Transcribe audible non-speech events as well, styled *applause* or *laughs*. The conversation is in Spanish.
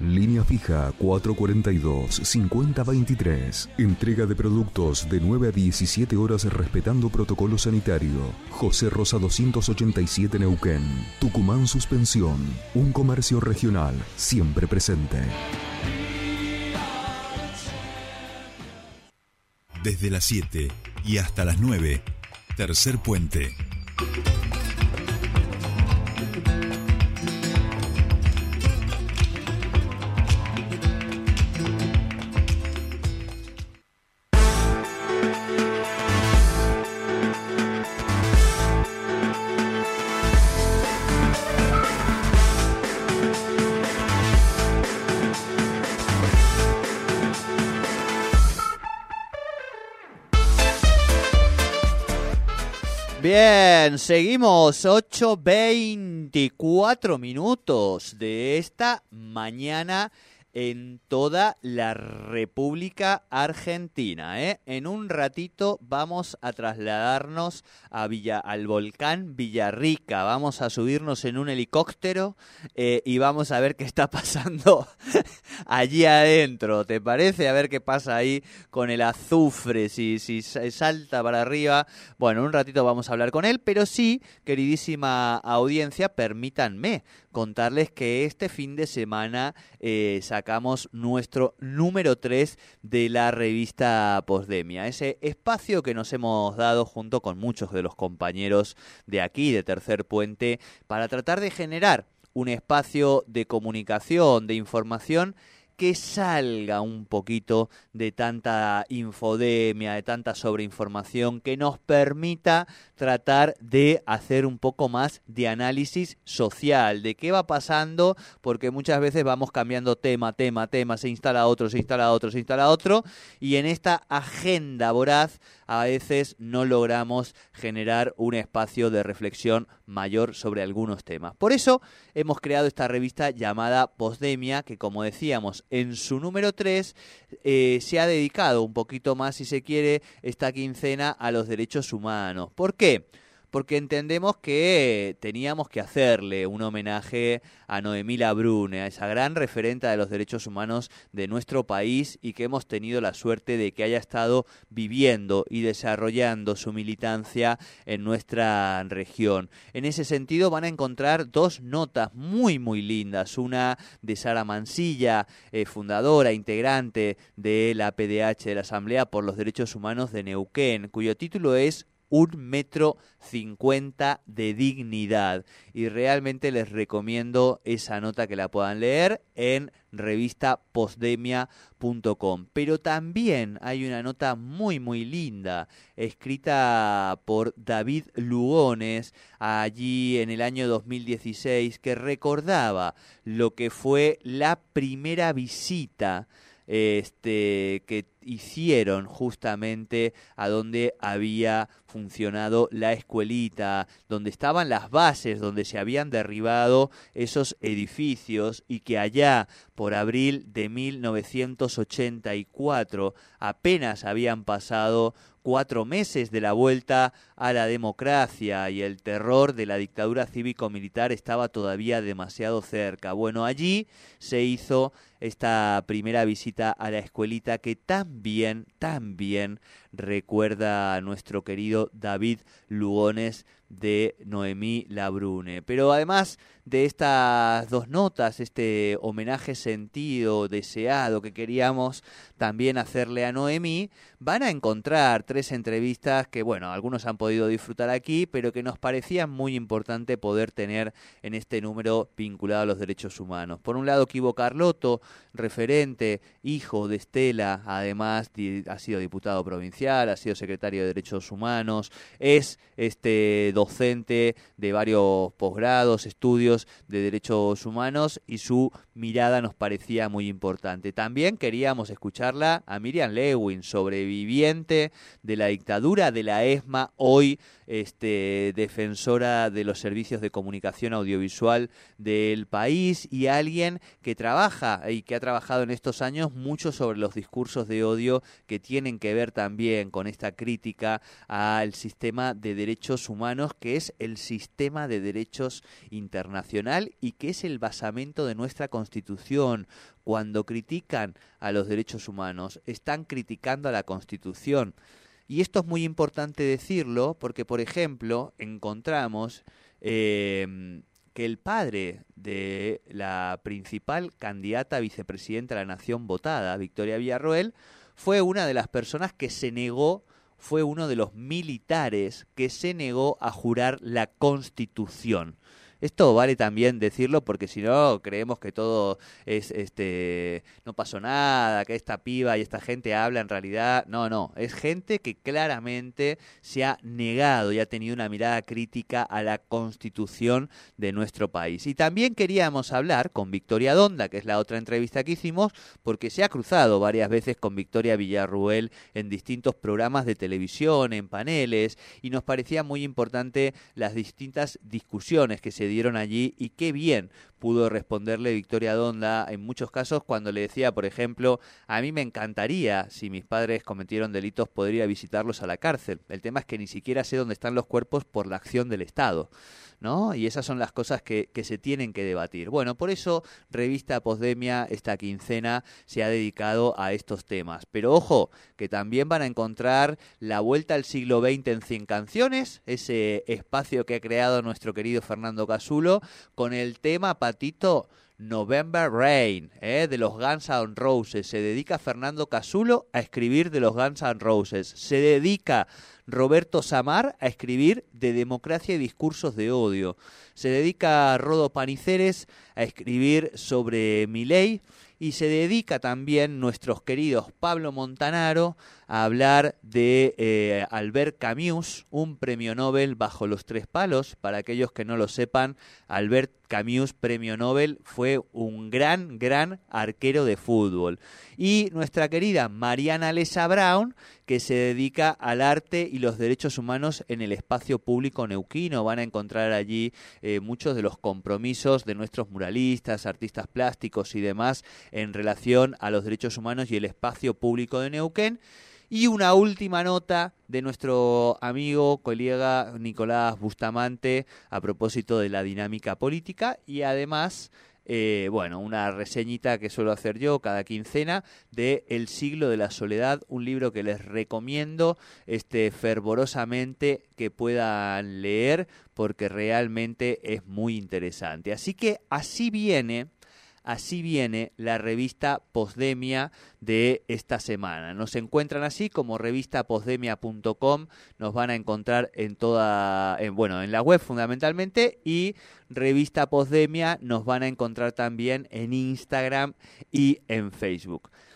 Línea fija 442-5023. Entrega de productos de 9 a 17 horas respetando protocolo sanitario. José Rosa 287 Neuquén. Tucumán Suspensión. Un comercio regional siempre presente. Desde las 7 y hasta las 9. Tercer puente. Bien, seguimos. 8.24 minutos de esta mañana en toda la República Argentina. ¿eh? En un ratito vamos a trasladarnos a Villa, al volcán Villarrica. Vamos a subirnos en un helicóptero eh, y vamos a ver qué está pasando *laughs* allí adentro. ¿Te parece? A ver qué pasa ahí con el azufre, si, si salta para arriba. Bueno, en un ratito vamos a hablar con él, pero sí, queridísima audiencia, permítanme contarles que este fin de semana eh, sacamos nuestro número 3 de la revista Postdemia, ese espacio que nos hemos dado junto con muchos de los compañeros de aquí, de Tercer Puente, para tratar de generar un espacio de comunicación, de información que salga un poquito de tanta infodemia, de tanta sobreinformación, que nos permita tratar de hacer un poco más de análisis social, de qué va pasando, porque muchas veces vamos cambiando tema, tema, tema, se instala otro, se instala otro, se instala otro, y en esta agenda voraz a veces no logramos generar un espacio de reflexión mayor sobre algunos temas. Por eso hemos creado esta revista llamada Postdemia, que como decíamos en su número 3 eh, se ha dedicado un poquito más, si se quiere, esta quincena a los derechos humanos. ¿Por qué? Porque entendemos que teníamos que hacerle un homenaje a Noemí Labrune, a esa gran referente de los derechos humanos de nuestro país y que hemos tenido la suerte de que haya estado viviendo y desarrollando su militancia en nuestra región. En ese sentido van a encontrar dos notas muy muy lindas, una de Sara Mansilla, eh, fundadora, integrante de la PDH de la Asamblea por los Derechos Humanos de Neuquén, cuyo título es un metro cincuenta de dignidad. Y realmente les recomiendo esa nota que la puedan leer en revistapostdemia.com. Pero también hay una nota muy muy linda escrita por David Lugones allí en el año 2016 que recordaba lo que fue la primera visita este, que hicieron justamente a donde había funcionado la escuelita, donde estaban las bases, donde se habían derribado esos edificios y que allá por abril de 1984 apenas habían pasado cuatro meses de la vuelta a la democracia y el terror de la dictadura cívico-militar estaba todavía demasiado cerca. Bueno, allí se hizo esta primera visita a la escuelita que también, también recuerda a nuestro querido David Lugones de Noemí Labrune. Pero además de estas dos notas, este homenaje sentido, deseado que queríamos también hacerle a Noemí, van a encontrar tres entrevistas que, bueno, algunos han podido disfrutar aquí, pero que nos parecía muy importante poder tener en este número vinculado a los derechos humanos. Por un lado, Kibo Carlotto, referente, hijo de Estela, además ha sido diputado provincial, ha sido secretario de Derechos Humanos, es este docente de varios posgrados, estudios de derechos humanos y su mirada nos parecía muy importante. También queríamos escucharla a Miriam Lewin, sobreviviente de la dictadura de la ESMA, hoy este, defensora de los servicios de comunicación audiovisual del país y alguien que trabaja y que ha trabajado en estos años mucho sobre los discursos de odio que tienen que ver también con esta crítica al sistema de derechos humanos, que es el sistema de derechos internacional y que es el basamento de nuestra Constitución. Cuando critican a los derechos humanos, están criticando a la Constitución. Y esto es muy importante decirlo porque, por ejemplo, encontramos eh, que el padre de la principal candidata a vicepresidenta de la nación votada, Victoria Villarroel, fue una de las personas que se negó, fue uno de los militares que se negó a jurar la constitución. Esto vale también decirlo porque si no creemos que todo es este no pasó nada, que esta piba y esta gente habla en realidad, no, no, es gente que claramente se ha negado y ha tenido una mirada crítica a la Constitución de nuestro país. Y también queríamos hablar con Victoria Donda, que es la otra entrevista que hicimos, porque se ha cruzado varias veces con Victoria Villarruel en distintos programas de televisión, en paneles, y nos parecía muy importante las distintas discusiones que se dieron allí y qué bien pudo responderle Victoria Donda en muchos casos cuando le decía, por ejemplo, a mí me encantaría, si mis padres cometieron delitos, podría visitarlos a la cárcel. El tema es que ni siquiera sé dónde están los cuerpos por la acción del Estado. ¿no? Y esas son las cosas que, que, se tienen que debatir. Bueno, por eso Revista Posdemia esta quincena se ha dedicado a estos temas. Pero ojo, que también van a encontrar la vuelta al siglo XX en 100 canciones, ese espacio que ha creado nuestro querido Fernando Casulo, con el tema, November Rain, ¿eh? de los Guns N' Roses. Se dedica Fernando Casulo a escribir de los Guns N' Roses. Se dedica Roberto Samar a escribir de democracia y discursos de odio. Se dedica Rodo Paniceres a escribir sobre Miley y se dedica también nuestros queridos Pablo Montanaro a hablar de eh, Albert Camus, un premio Nobel bajo los tres palos. Para aquellos que no lo sepan, Albert Camus, premio Nobel, fue un gran, gran arquero de fútbol. Y nuestra querida Mariana Lesa Brown, que se dedica al arte y los derechos humanos en el espacio público neuquino. Van a encontrar allí eh, muchos de los compromisos de nuestros muralistas, artistas plásticos y demás en relación a los derechos humanos y el espacio público de Neuquén. Y una última nota de nuestro amigo, colega Nicolás Bustamante a propósito de la dinámica política y además eh, bueno, una reseñita que suelo hacer yo cada quincena de El siglo de la soledad, un libro que les recomiendo este fervorosamente que puedan leer porque realmente es muy interesante. Así que así viene Así viene la revista Posdemia de esta semana. Nos encuentran así como revistaposdemia.com, nos van a encontrar en toda, en, bueno, en la web fundamentalmente y revista Posdemia nos van a encontrar también en Instagram y en Facebook.